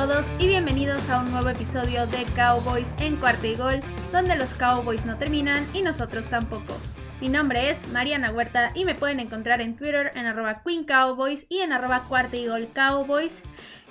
Todos y bienvenidos a un nuevo episodio de Cowboys en cuarto y gol, donde los Cowboys no terminan y nosotros tampoco. Mi nombre es Mariana Huerta y me pueden encontrar en Twitter en arroba Queen Cowboys y en arroba cuarta y gol Cowboys.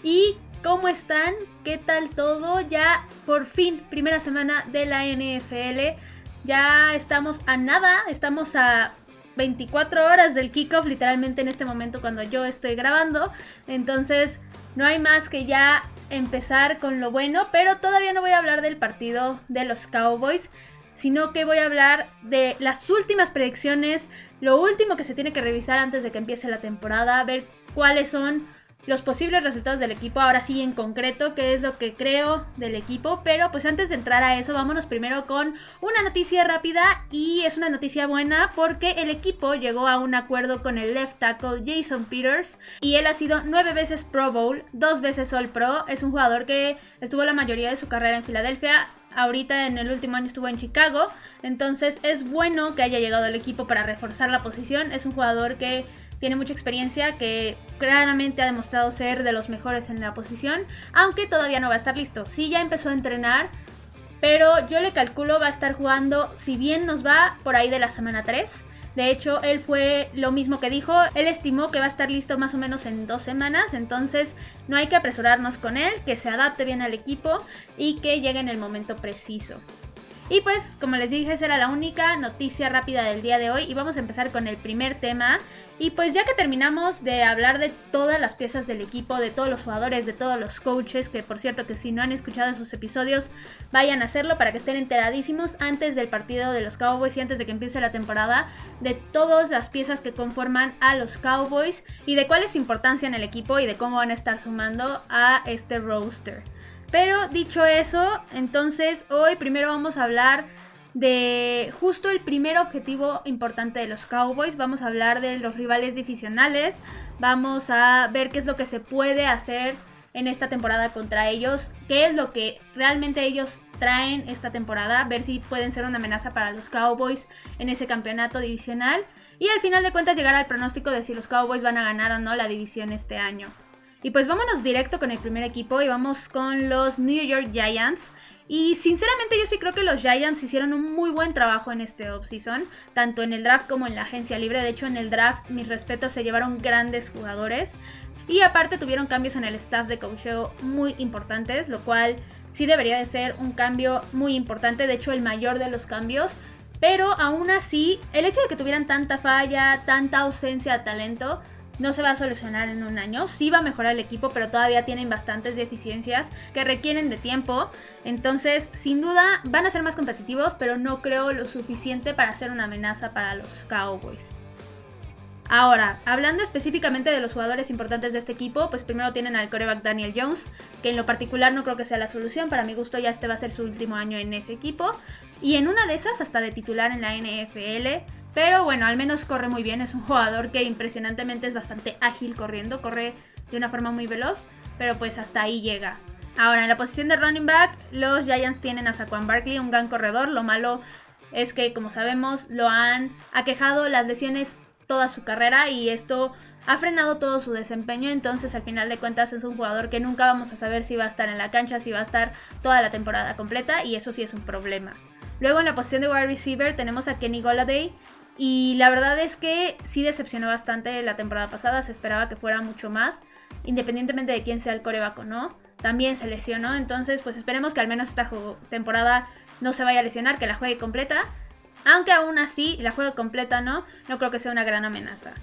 ¿Y cómo están? ¿Qué tal todo? Ya por fin, primera semana de la NFL. Ya estamos a nada, estamos a 24 horas del kickoff, literalmente en este momento cuando yo estoy grabando. Entonces, no hay más que ya empezar con lo bueno, pero todavía no voy a hablar del partido de los Cowboys, sino que voy a hablar de las últimas predicciones, lo último que se tiene que revisar antes de que empiece la temporada, ver cuáles son los posibles resultados del equipo, ahora sí en concreto, qué es lo que creo del equipo, pero pues antes de entrar a eso, vámonos primero con una noticia rápida y es una noticia buena porque el equipo llegó a un acuerdo con el left tackle Jason Peters y él ha sido nueve veces Pro Bowl, dos veces All Pro, es un jugador que estuvo la mayoría de su carrera en Filadelfia, ahorita en el último año estuvo en Chicago, entonces es bueno que haya llegado al equipo para reforzar la posición, es un jugador que tiene mucha experiencia, que claramente ha demostrado ser de los mejores en la posición, aunque todavía no va a estar listo. Sí ya empezó a entrenar, pero yo le calculo va a estar jugando, si bien nos va, por ahí de la semana 3. De hecho, él fue lo mismo que dijo, él estimó que va a estar listo más o menos en dos semanas, entonces no hay que apresurarnos con él, que se adapte bien al equipo y que llegue en el momento preciso. Y pues, como les dije, esa era la única noticia rápida del día de hoy y vamos a empezar con el primer tema. Y pues ya que terminamos de hablar de todas las piezas del equipo, de todos los jugadores, de todos los coaches, que por cierto que si no han escuchado esos episodios, vayan a hacerlo para que estén enteradísimos antes del partido de los Cowboys y antes de que empiece la temporada, de todas las piezas que conforman a los Cowboys y de cuál es su importancia en el equipo y de cómo van a estar sumando a este roster. Pero dicho eso, entonces hoy primero vamos a hablar de justo el primer objetivo importante de los Cowboys. Vamos a hablar de los rivales divisionales. Vamos a ver qué es lo que se puede hacer en esta temporada contra ellos. Qué es lo que realmente ellos traen esta temporada. Ver si pueden ser una amenaza para los Cowboys en ese campeonato divisional. Y al final de cuentas llegar al pronóstico de si los Cowboys van a ganar o no la división este año. Y pues vámonos directo con el primer equipo y vamos con los New York Giants. Y sinceramente yo sí creo que los Giants hicieron un muy buen trabajo en este offseason, tanto en el draft como en la agencia libre. De hecho, en el draft, mis respetos, se llevaron grandes jugadores. Y aparte tuvieron cambios en el staff de coacheo muy importantes, lo cual sí debería de ser un cambio muy importante, de hecho el mayor de los cambios. Pero aún así, el hecho de que tuvieran tanta falla, tanta ausencia de talento, no se va a solucionar en un año. Sí va a mejorar el equipo, pero todavía tienen bastantes deficiencias que requieren de tiempo. Entonces, sin duda, van a ser más competitivos, pero no creo lo suficiente para ser una amenaza para los Cowboys. Ahora, hablando específicamente de los jugadores importantes de este equipo, pues primero tienen al coreback Daniel Jones, que en lo particular no creo que sea la solución, para mi gusto ya este va a ser su último año en ese equipo, y en una de esas hasta de titular en la NFL. Pero bueno, al menos corre muy bien. Es un jugador que impresionantemente es bastante ágil corriendo. Corre de una forma muy veloz. Pero pues hasta ahí llega. Ahora, en la posición de running back, los Giants tienen a Saquon Barkley, un gran corredor. Lo malo es que, como sabemos, lo han aquejado las lesiones toda su carrera y esto ha frenado todo su desempeño. Entonces, al final de cuentas, es un jugador que nunca vamos a saber si va a estar en la cancha, si va a estar toda la temporada completa y eso sí es un problema. Luego en la posición de wide receiver tenemos a Kenny Golladay, y la verdad es que sí decepcionó bastante la temporada pasada, se esperaba que fuera mucho más, independientemente de quién sea el corebaco, ¿no? También se lesionó, entonces pues esperemos que al menos esta temporada no se vaya a lesionar, que la juegue completa. Aunque aún así la juegue completa, ¿no? No creo que sea una gran amenaza.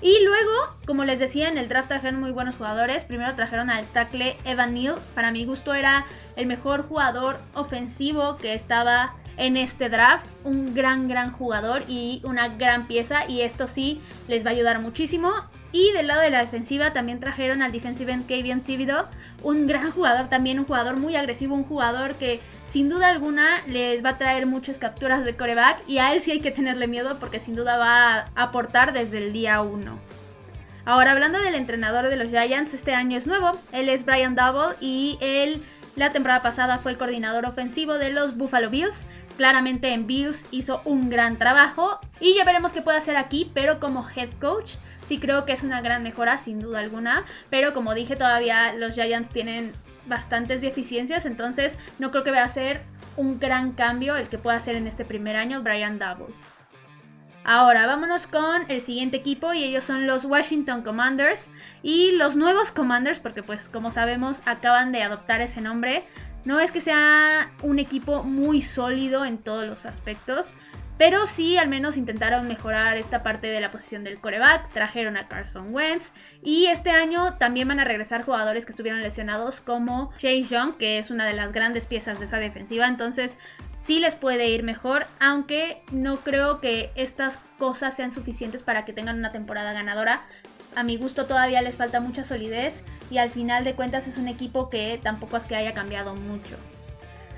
Y luego, como les decía, en el draft trajeron muy buenos jugadores. Primero trajeron al tackle Evan Neal. Para mi gusto era el mejor jugador ofensivo que estaba en este draft. Un gran, gran jugador y una gran pieza. Y esto sí les va a ayudar muchísimo. Y del lado de la defensiva también trajeron al defensive end Kevin Thibodeau. Un gran jugador también, un jugador muy agresivo. Un jugador que sin duda alguna les va a traer muchas capturas de coreback. Y a él sí hay que tenerle miedo porque sin duda va a aportar desde el día 1. Ahora hablando del entrenador de los Giants, este año es nuevo. Él es Brian Double y él la temporada pasada fue el coordinador ofensivo de los Buffalo Bills. Claramente en Bills hizo un gran trabajo y ya veremos qué puede hacer aquí, pero como head coach sí creo que es una gran mejora sin duda alguna, pero como dije todavía los Giants tienen bastantes deficiencias, entonces no creo que vaya a ser un gran cambio el que pueda hacer en este primer año Brian Double. Ahora vámonos con el siguiente equipo y ellos son los Washington Commanders y los nuevos Commanders porque pues como sabemos acaban de adoptar ese nombre. No es que sea un equipo muy sólido en todos los aspectos, pero sí al menos intentaron mejorar esta parte de la posición del coreback, trajeron a Carson Wentz y este año también van a regresar jugadores que estuvieron lesionados como Chase Young, que es una de las grandes piezas de esa defensiva, entonces sí les puede ir mejor, aunque no creo que estas cosas sean suficientes para que tengan una temporada ganadora. A mi gusto todavía les falta mucha solidez y al final de cuentas es un equipo que tampoco es que haya cambiado mucho.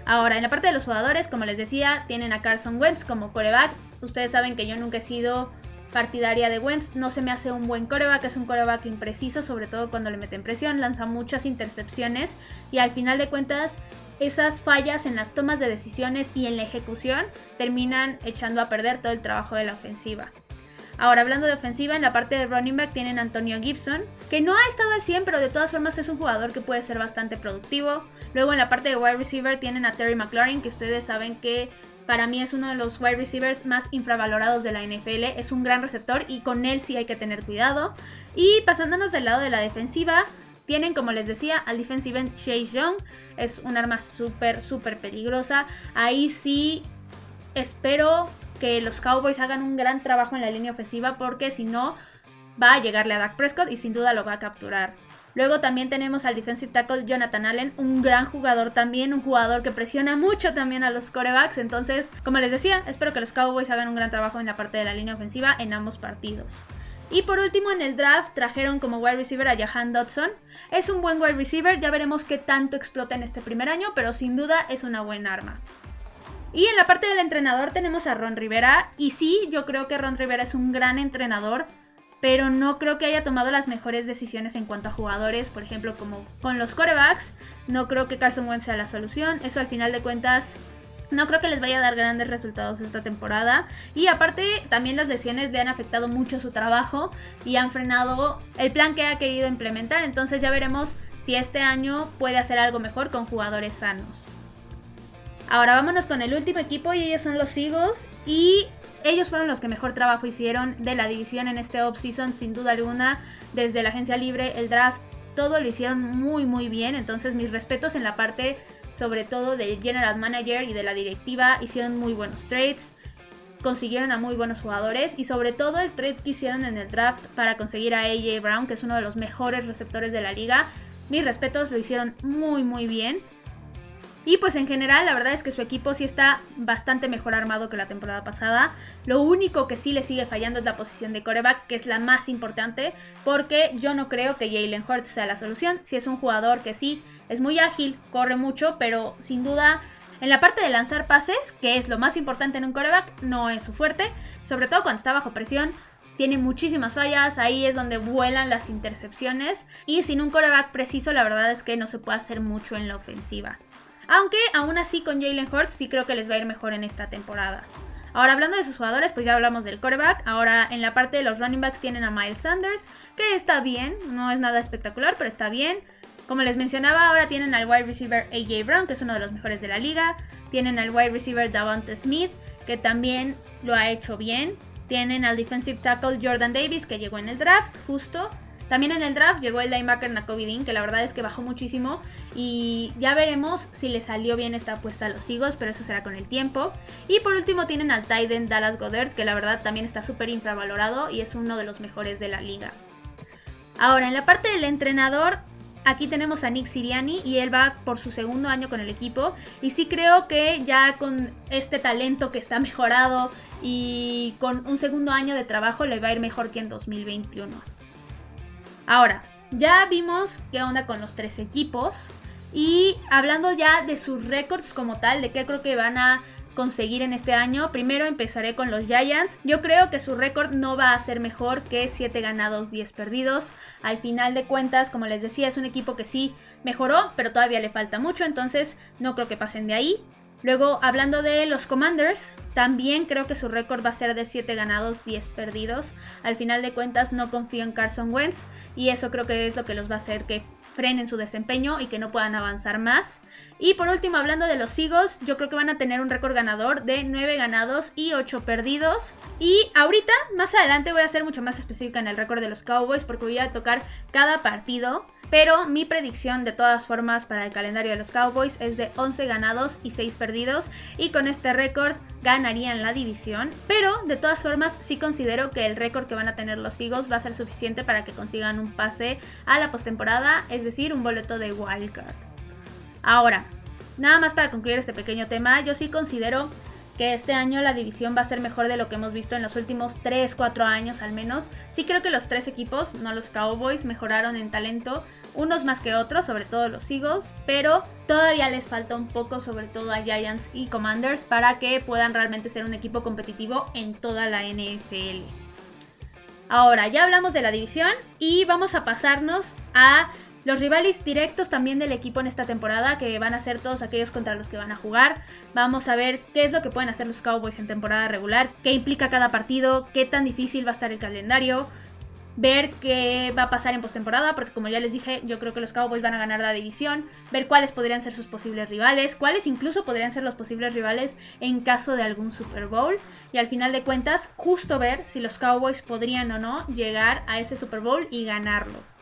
Ahora, en la parte de los jugadores, como les decía, tienen a Carson Wentz como coreback. Ustedes saben que yo nunca he sido partidaria de Wentz. No se me hace un buen coreback, es un coreback impreciso, sobre todo cuando le meten presión, lanza muchas intercepciones y al final de cuentas esas fallas en las tomas de decisiones y en la ejecución terminan echando a perder todo el trabajo de la ofensiva. Ahora, hablando de ofensiva, en la parte de running back tienen Antonio Gibson, que no ha estado al 100, pero de todas formas es un jugador que puede ser bastante productivo. Luego en la parte de wide receiver tienen a Terry McLaurin, que ustedes saben que para mí es uno de los wide receivers más infravalorados de la NFL. Es un gran receptor y con él sí hay que tener cuidado. Y pasándonos del lado de la defensiva, tienen, como les decía, al defensive end Chase Young. Es un arma súper, súper peligrosa. Ahí sí espero que los Cowboys hagan un gran trabajo en la línea ofensiva porque si no va a llegarle a Dak Prescott y sin duda lo va a capturar. Luego también tenemos al defensive tackle Jonathan Allen, un gran jugador también, un jugador que presiona mucho también a los corebacks. Entonces, como les decía, espero que los Cowboys hagan un gran trabajo en la parte de la línea ofensiva en ambos partidos. Y por último en el draft trajeron como wide receiver a Jahan Dodson. Es un buen wide receiver, ya veremos qué tanto explota en este primer año, pero sin duda es una buena arma. Y en la parte del entrenador tenemos a Ron Rivera. Y sí, yo creo que Ron Rivera es un gran entrenador, pero no creo que haya tomado las mejores decisiones en cuanto a jugadores, por ejemplo, como con los corebacks. No creo que Carson Wentz sea la solución. Eso al final de cuentas no creo que les vaya a dar grandes resultados esta temporada. Y aparte, también las lesiones le han afectado mucho su trabajo y han frenado el plan que ha querido implementar. Entonces ya veremos si este año puede hacer algo mejor con jugadores sanos. Ahora vámonos con el último equipo y ellos son los Eagles. Y ellos fueron los que mejor trabajo hicieron de la división en este offseason sin duda alguna, desde la agencia libre, el draft, todo lo hicieron muy muy bien, entonces mis respetos en la parte sobre todo del general manager y de la directiva, hicieron muy buenos trades, consiguieron a muy buenos jugadores. Y sobre todo el trade que hicieron en el draft para conseguir a AJ Brown, que es uno de los mejores receptores de la liga. Mis respetos, lo hicieron muy muy bien. Y pues en general la verdad es que su equipo sí está bastante mejor armado que la temporada pasada. Lo único que sí le sigue fallando es la posición de coreback, que es la más importante, porque yo no creo que Jalen Hurts sea la solución. Si es un jugador que sí es muy ágil, corre mucho, pero sin duda en la parte de lanzar pases, que es lo más importante en un coreback, no es su fuerte, sobre todo cuando está bajo presión. Tiene muchísimas fallas, ahí es donde vuelan las intercepciones. Y sin un coreback preciso, la verdad es que no se puede hacer mucho en la ofensiva. Aunque aún así con Jalen Hurts sí creo que les va a ir mejor en esta temporada. Ahora hablando de sus jugadores, pues ya hablamos del quarterback. Ahora en la parte de los running backs tienen a Miles Sanders, que está bien, no es nada espectacular, pero está bien. Como les mencionaba, ahora tienen al wide receiver AJ Brown, que es uno de los mejores de la liga. Tienen al wide receiver Davante Smith, que también lo ha hecho bien. Tienen al defensive tackle Jordan Davis, que llegó en el draft, justo. También en el draft llegó el linebacker Nakobe Dean, que la verdad es que bajó muchísimo. Y ya veremos si le salió bien esta apuesta a los Eagles, pero eso será con el tiempo. Y por último tienen al Titan Dallas Goddard, que la verdad también está súper infravalorado y es uno de los mejores de la liga. Ahora, en la parte del entrenador, aquí tenemos a Nick Siriani y él va por su segundo año con el equipo. Y sí creo que ya con este talento que está mejorado y con un segundo año de trabajo le va a ir mejor que en 2021. Ahora, ya vimos qué onda con los tres equipos. Y hablando ya de sus récords como tal, de qué creo que van a conseguir en este año. Primero empezaré con los Giants. Yo creo que su récord no va a ser mejor que 7 ganados, 10 perdidos. Al final de cuentas, como les decía, es un equipo que sí mejoró, pero todavía le falta mucho, entonces no creo que pasen de ahí. Luego, hablando de los Commanders, también creo que su récord va a ser de 7 ganados, 10 perdidos. Al final de cuentas no confío en Carson Wentz y eso creo que es lo que los va a hacer que frenen su desempeño y que no puedan avanzar más. Y por último, hablando de los Eagles, yo creo que van a tener un récord ganador de 9 ganados y 8 perdidos. Y ahorita, más adelante, voy a ser mucho más específica en el récord de los Cowboys porque voy a tocar cada partido. Pero mi predicción de todas formas para el calendario de los Cowboys es de 11 ganados y 6 perdidos. Y con este récord ganarían la división. Pero de todas formas sí considero que el récord que van a tener los Eagles va a ser suficiente para que consigan un pase a la postemporada. Es decir, un boleto de wildcard. Ahora, nada más para concluir este pequeño tema, yo sí considero que este año la división va a ser mejor de lo que hemos visto en los últimos 3, 4 años al menos. Sí creo que los tres equipos, no los Cowboys, mejoraron en talento, unos más que otros, sobre todo los Eagles, pero todavía les falta un poco, sobre todo a Giants y Commanders, para que puedan realmente ser un equipo competitivo en toda la NFL. Ahora, ya hablamos de la división y vamos a pasarnos a los rivales directos también del equipo en esta temporada, que van a ser todos aquellos contra los que van a jugar. Vamos a ver qué es lo que pueden hacer los Cowboys en temporada regular, qué implica cada partido, qué tan difícil va a estar el calendario, ver qué va a pasar en postemporada, porque como ya les dije, yo creo que los Cowboys van a ganar la división, ver cuáles podrían ser sus posibles rivales, cuáles incluso podrían ser los posibles rivales en caso de algún Super Bowl, y al final de cuentas, justo ver si los Cowboys podrían o no llegar a ese Super Bowl y ganarlo.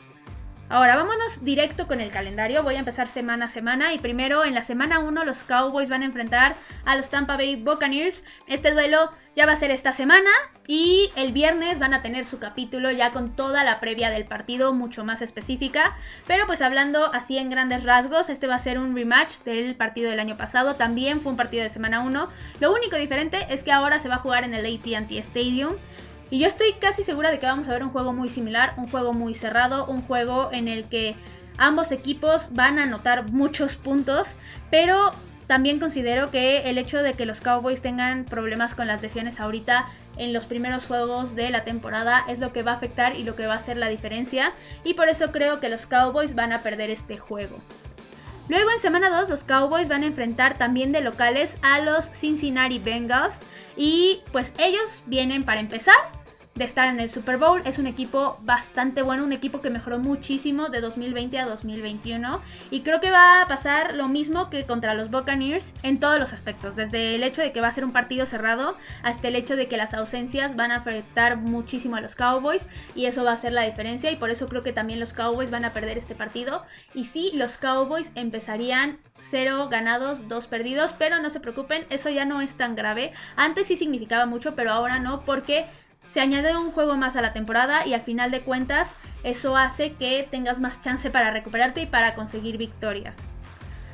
Ahora vámonos directo con el calendario. Voy a empezar semana a semana. Y primero en la semana 1 los Cowboys van a enfrentar a los Tampa Bay Buccaneers. Este duelo ya va a ser esta semana. Y el viernes van a tener su capítulo ya con toda la previa del partido, mucho más específica. Pero pues hablando así en grandes rasgos, este va a ser un rematch del partido del año pasado. También fue un partido de semana 1. Lo único diferente es que ahora se va a jugar en el ATT Stadium. Y yo estoy casi segura de que vamos a ver un juego muy similar, un juego muy cerrado, un juego en el que ambos equipos van a anotar muchos puntos, pero también considero que el hecho de que los Cowboys tengan problemas con las lesiones ahorita en los primeros juegos de la temporada es lo que va a afectar y lo que va a hacer la diferencia y por eso creo que los Cowboys van a perder este juego. Luego en semana 2 los Cowboys van a enfrentar también de locales a los Cincinnati Bengals y pues ellos vienen para empezar de estar en el Super Bowl. Es un equipo bastante bueno, un equipo que mejoró muchísimo de 2020 a 2021. Y creo que va a pasar lo mismo que contra los Buccaneers en todos los aspectos. Desde el hecho de que va a ser un partido cerrado hasta el hecho de que las ausencias van a afectar muchísimo a los Cowboys. Y eso va a ser la diferencia. Y por eso creo que también los Cowboys van a perder este partido. Y sí, los Cowboys empezarían 0 ganados, 2 perdidos. Pero no se preocupen, eso ya no es tan grave. Antes sí significaba mucho, pero ahora no porque se añade un juego más a la temporada y al final de cuentas eso hace que tengas más chance para recuperarte y para conseguir victorias.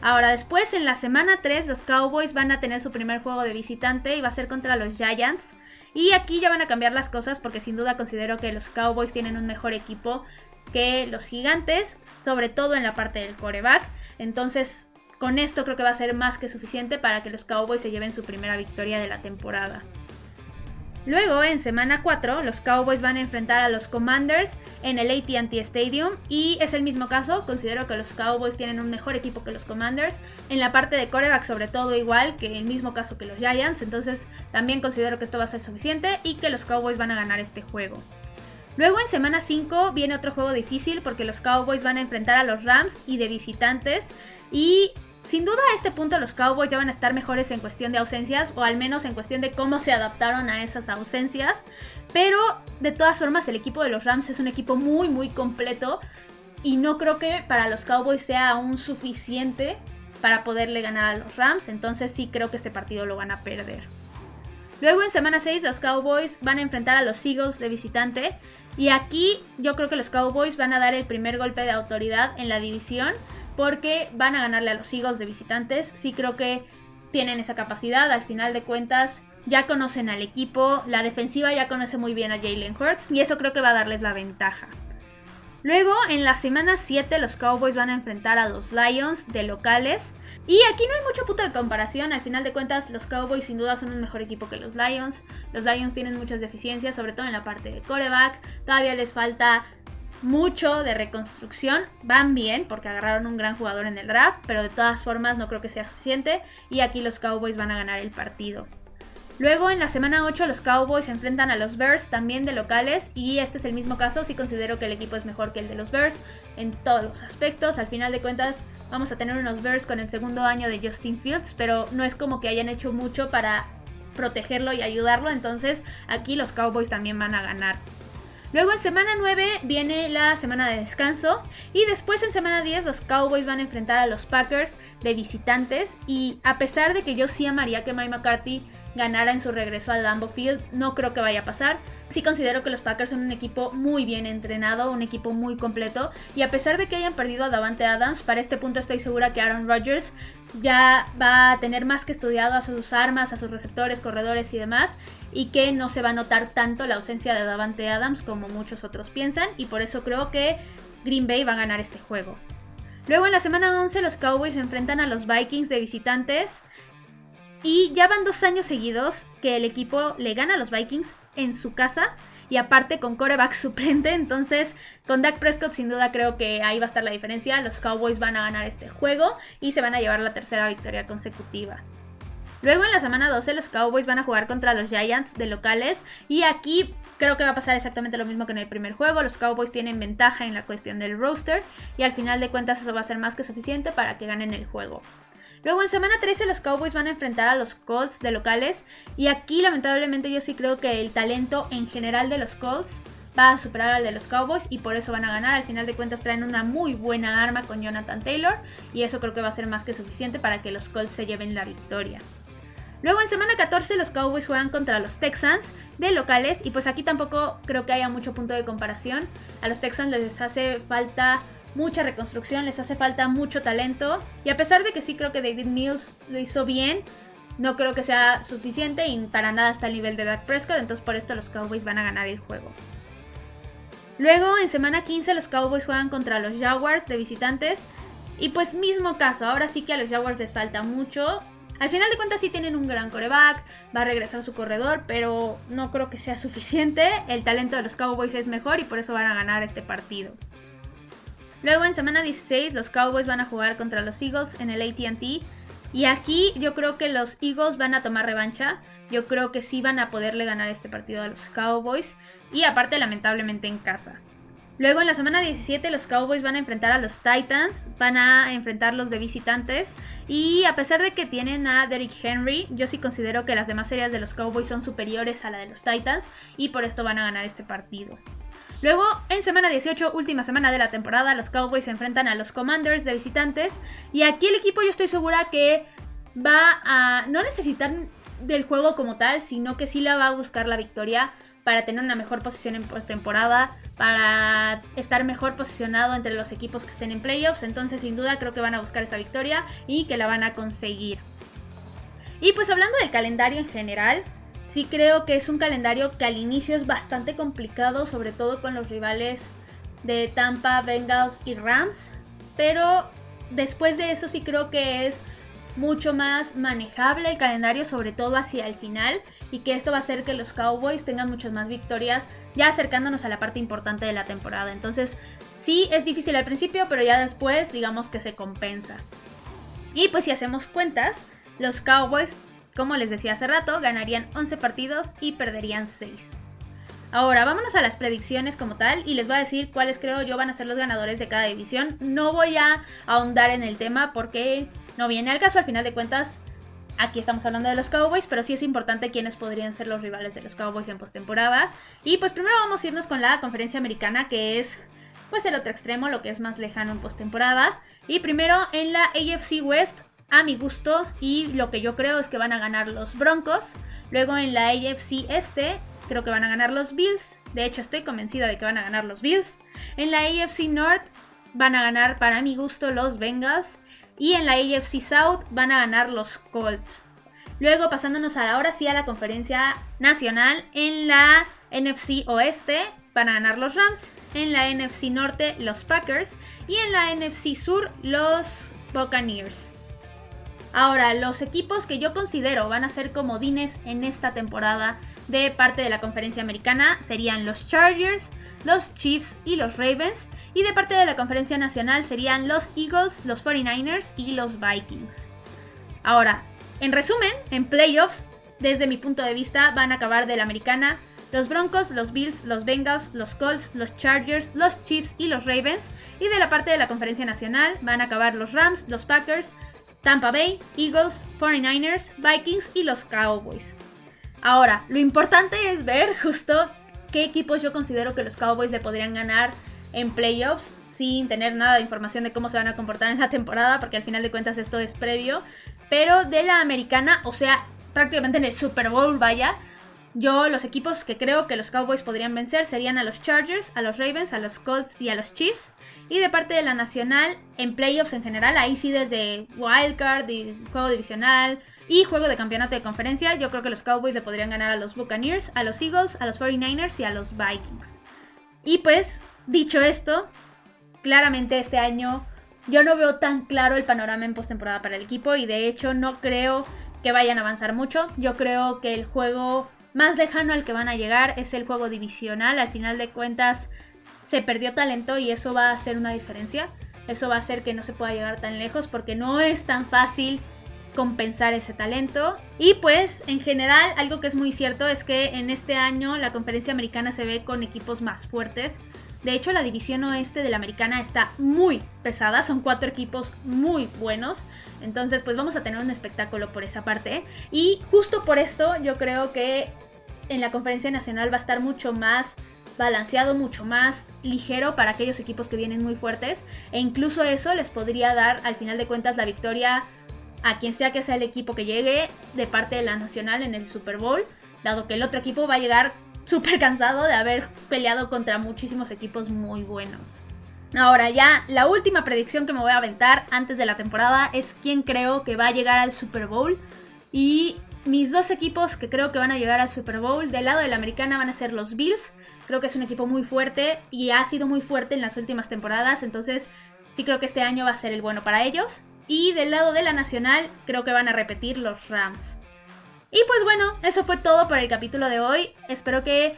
Ahora después en la semana 3 los Cowboys van a tener su primer juego de visitante y va a ser contra los Giants. Y aquí ya van a cambiar las cosas porque sin duda considero que los Cowboys tienen un mejor equipo que los gigantes, sobre todo en la parte del coreback. Entonces con esto creo que va a ser más que suficiente para que los Cowboys se lleven su primera victoria de la temporada. Luego, en semana 4, los Cowboys van a enfrentar a los Commanders en el ATT Stadium y es el mismo caso, considero que los Cowboys tienen un mejor equipo que los Commanders, en la parte de coreback sobre todo igual que el mismo caso que los Giants, entonces también considero que esto va a ser suficiente y que los Cowboys van a ganar este juego. Luego en semana 5 viene otro juego difícil porque los Cowboys van a enfrentar a los Rams y de visitantes y sin duda a este punto los Cowboys ya van a estar mejores en cuestión de ausencias o al menos en cuestión de cómo se adaptaron a esas ausencias. Pero de todas formas el equipo de los Rams es un equipo muy muy completo y no creo que para los Cowboys sea aún suficiente para poderle ganar a los Rams. Entonces sí creo que este partido lo van a perder. Luego en semana 6 los Cowboys van a enfrentar a los Eagles de visitante. Y aquí yo creo que los Cowboys van a dar el primer golpe de autoridad en la división porque van a ganarle a los Eagles de visitantes. Sí creo que tienen esa capacidad. Al final de cuentas, ya conocen al equipo. La defensiva ya conoce muy bien a Jalen Hurts. Y eso creo que va a darles la ventaja. Luego, en la semana 7, los Cowboys van a enfrentar a los Lions de locales. Y aquí no hay mucho punto de comparación. Al final de cuentas, los Cowboys sin duda son un mejor equipo que los Lions. Los Lions tienen muchas deficiencias, sobre todo en la parte de coreback. Todavía les falta mucho de reconstrucción. Van bien porque agarraron un gran jugador en el draft, pero de todas formas no creo que sea suficiente y aquí los Cowboys van a ganar el partido. Luego en la semana 8 los Cowboys se enfrentan a los Bears también de locales y este es el mismo caso, sí considero que el equipo es mejor que el de los Bears en todos los aspectos, al final de cuentas vamos a tener unos Bears con el segundo año de Justin Fields, pero no es como que hayan hecho mucho para protegerlo y ayudarlo, entonces aquí los Cowboys también van a ganar. Luego en semana 9 viene la semana de descanso y después en semana 10 los Cowboys van a enfrentar a los Packers de visitantes y a pesar de que yo sí amaría que Mike McCarthy ganara en su regreso al Lambeau Field. No creo que vaya a pasar. Sí considero que los Packers son un equipo muy bien entrenado, un equipo muy completo. Y a pesar de que hayan perdido a Davante Adams, para este punto estoy segura que Aaron Rodgers ya va a tener más que estudiado a sus armas, a sus receptores, corredores y demás. Y que no se va a notar tanto la ausencia de Davante Adams como muchos otros piensan. Y por eso creo que Green Bay va a ganar este juego. Luego en la semana 11 los Cowboys enfrentan a los Vikings de visitantes. Y ya van dos años seguidos que el equipo le gana a los Vikings en su casa y aparte con coreback suplente. Entonces, con Dak Prescott sin duda creo que ahí va a estar la diferencia. Los Cowboys van a ganar este juego y se van a llevar la tercera victoria consecutiva. Luego en la semana 12 los Cowboys van a jugar contra los Giants de locales y aquí creo que va a pasar exactamente lo mismo que en el primer juego. Los Cowboys tienen ventaja en la cuestión del roster y al final de cuentas eso va a ser más que suficiente para que ganen el juego. Luego en semana 13 los Cowboys van a enfrentar a los Colts de locales y aquí lamentablemente yo sí creo que el talento en general de los Colts va a superar al de los Cowboys y por eso van a ganar. Al final de cuentas traen una muy buena arma con Jonathan Taylor y eso creo que va a ser más que suficiente para que los Colts se lleven la victoria. Luego en semana 14 los Cowboys juegan contra los Texans de locales y pues aquí tampoco creo que haya mucho punto de comparación. A los Texans les hace falta mucha reconstrucción, les hace falta mucho talento. Y a pesar de que sí creo que David Mills lo hizo bien, no creo que sea suficiente y para nada está al nivel de Dak Prescott, entonces por esto los Cowboys van a ganar el juego. Luego en semana 15 los Cowboys juegan contra los Jaguars de visitantes. Y pues mismo caso, ahora sí que a los Jaguars les falta mucho. Al final de cuentas sí tienen un gran coreback, va a regresar su corredor, pero no creo que sea suficiente. El talento de los Cowboys es mejor y por eso van a ganar este partido. Luego en semana 16 los Cowboys van a jugar contra los Eagles en el ATT. Y aquí yo creo que los Eagles van a tomar revancha. Yo creo que sí van a poderle ganar este partido a los Cowboys. Y aparte lamentablemente en casa. Luego en la semana 17 los Cowboys van a enfrentar a los Titans, van a enfrentarlos de visitantes y a pesar de que tienen a Derrick Henry, yo sí considero que las demás series de los Cowboys son superiores a la de los Titans y por esto van a ganar este partido. Luego, en semana 18, última semana de la temporada, los Cowboys se enfrentan a los Commanders de visitantes. Y aquí el equipo yo estoy segura que va a no necesitar del juego como tal, sino que sí la va a buscar la victoria para tener una mejor posición en temporada, para estar mejor posicionado entre los equipos que estén en playoffs. Entonces, sin duda, creo que van a buscar esa victoria y que la van a conseguir. Y pues hablando del calendario en general, sí creo que es un calendario que al inicio es bastante complicado, sobre todo con los rivales de Tampa, Bengals y Rams. Pero después de eso sí creo que es mucho más manejable el calendario, sobre todo hacia el final. Y que esto va a hacer que los Cowboys tengan muchas más victorias, ya acercándonos a la parte importante de la temporada. Entonces, sí es difícil al principio, pero ya después digamos que se compensa. Y pues si hacemos cuentas, los Cowboys como les decía hace rato, ganarían 11 partidos y perderían 6. Ahora, vámonos a las predicciones como tal y les voy a decir cuáles creo yo van a ser los ganadores de cada división. No voy a ahondar en el tema porque no viene al caso, al final de cuentas aquí estamos hablando de los Cowboys, pero sí es importante quiénes podrían ser los rivales de los Cowboys en postemporada. Y pues primero vamos a irnos con la conferencia americana, que es pues el otro extremo, lo que es más lejano en postemporada. Y primero en la AFC West a mi gusto y lo que yo creo es que van a ganar los Broncos. Luego en la AFC Este creo que van a ganar los Bills. De hecho estoy convencida de que van a ganar los Bills. En la AFC North van a ganar para mi gusto los Bengals. Y en la AFC South van a ganar los Colts. Luego pasándonos ahora sí a la conferencia nacional. En la NFC Oeste van a ganar los Rams. En la NFC Norte los Packers. Y en la NFC Sur los Buccaneers. Ahora, los equipos que yo considero van a ser comodines en esta temporada de parte de la conferencia americana serían los Chargers, los Chiefs y los Ravens. Y de parte de la conferencia nacional serían los Eagles, los 49ers y los Vikings. Ahora, en resumen, en playoffs, desde mi punto de vista, van a acabar de la americana los Broncos, los Bills, los Bengals, los Colts, los Chargers, los Chiefs y los Ravens. Y de la parte de la conferencia nacional van a acabar los Rams, los Packers, Tampa Bay, Eagles, 49ers, Vikings y los Cowboys. Ahora, lo importante es ver justo qué equipos yo considero que los Cowboys le podrían ganar en playoffs sin tener nada de información de cómo se van a comportar en la temporada, porque al final de cuentas esto es previo. Pero de la americana, o sea, prácticamente en el Super Bowl, vaya, yo los equipos que creo que los Cowboys podrían vencer serían a los Chargers, a los Ravens, a los Colts y a los Chiefs. Y de parte de la nacional, en playoffs en general, ahí sí desde wildcard, y juego divisional y juego de campeonato de conferencia, yo creo que los Cowboys le podrían ganar a los Buccaneers, a los Eagles, a los 49ers y a los Vikings. Y pues, dicho esto, claramente este año yo no veo tan claro el panorama en postemporada para el equipo y de hecho no creo que vayan a avanzar mucho. Yo creo que el juego más lejano al que van a llegar es el juego divisional. Al final de cuentas se perdió talento y eso va a hacer una diferencia. Eso va a hacer que no se pueda llegar tan lejos porque no es tan fácil compensar ese talento. Y pues en general algo que es muy cierto es que en este año la conferencia americana se ve con equipos más fuertes. De hecho, la división oeste de la americana está muy pesada, son cuatro equipos muy buenos. Entonces, pues vamos a tener un espectáculo por esa parte. Y justo por esto yo creo que en la conferencia nacional va a estar mucho más balanceado, mucho más ligero para aquellos equipos que vienen muy fuertes. E incluso eso les podría dar al final de cuentas la victoria a quien sea que sea el equipo que llegue de parte de la nacional en el Super Bowl, dado que el otro equipo va a llegar súper cansado de haber peleado contra muchísimos equipos muy buenos. Ahora ya, la última predicción que me voy a aventar antes de la temporada es quién creo que va a llegar al Super Bowl. Y mis dos equipos que creo que van a llegar al Super Bowl del lado de la americana van a ser los Bills. Creo que es un equipo muy fuerte y ha sido muy fuerte en las últimas temporadas. Entonces sí creo que este año va a ser el bueno para ellos. Y del lado de la nacional creo que van a repetir los Rams. Y pues bueno, eso fue todo por el capítulo de hoy. Espero que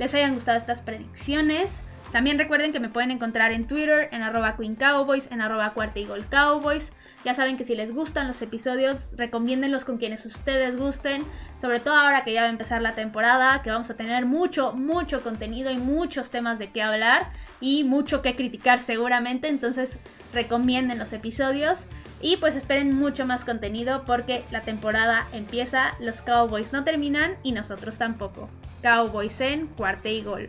les hayan gustado estas predicciones. También recuerden que me pueden encontrar en Twitter, en arroba Queen Cowboys, en arroba Cuarta Cowboys. Ya saben que si les gustan los episodios, recomiéndenlos con quienes ustedes gusten. Sobre todo ahora que ya va a empezar la temporada, que vamos a tener mucho, mucho contenido y muchos temas de qué hablar y mucho que criticar seguramente. Entonces recomienden los episodios. Y pues esperen mucho más contenido porque la temporada empieza, los Cowboys no terminan y nosotros tampoco. Cowboys en cuarta y gol.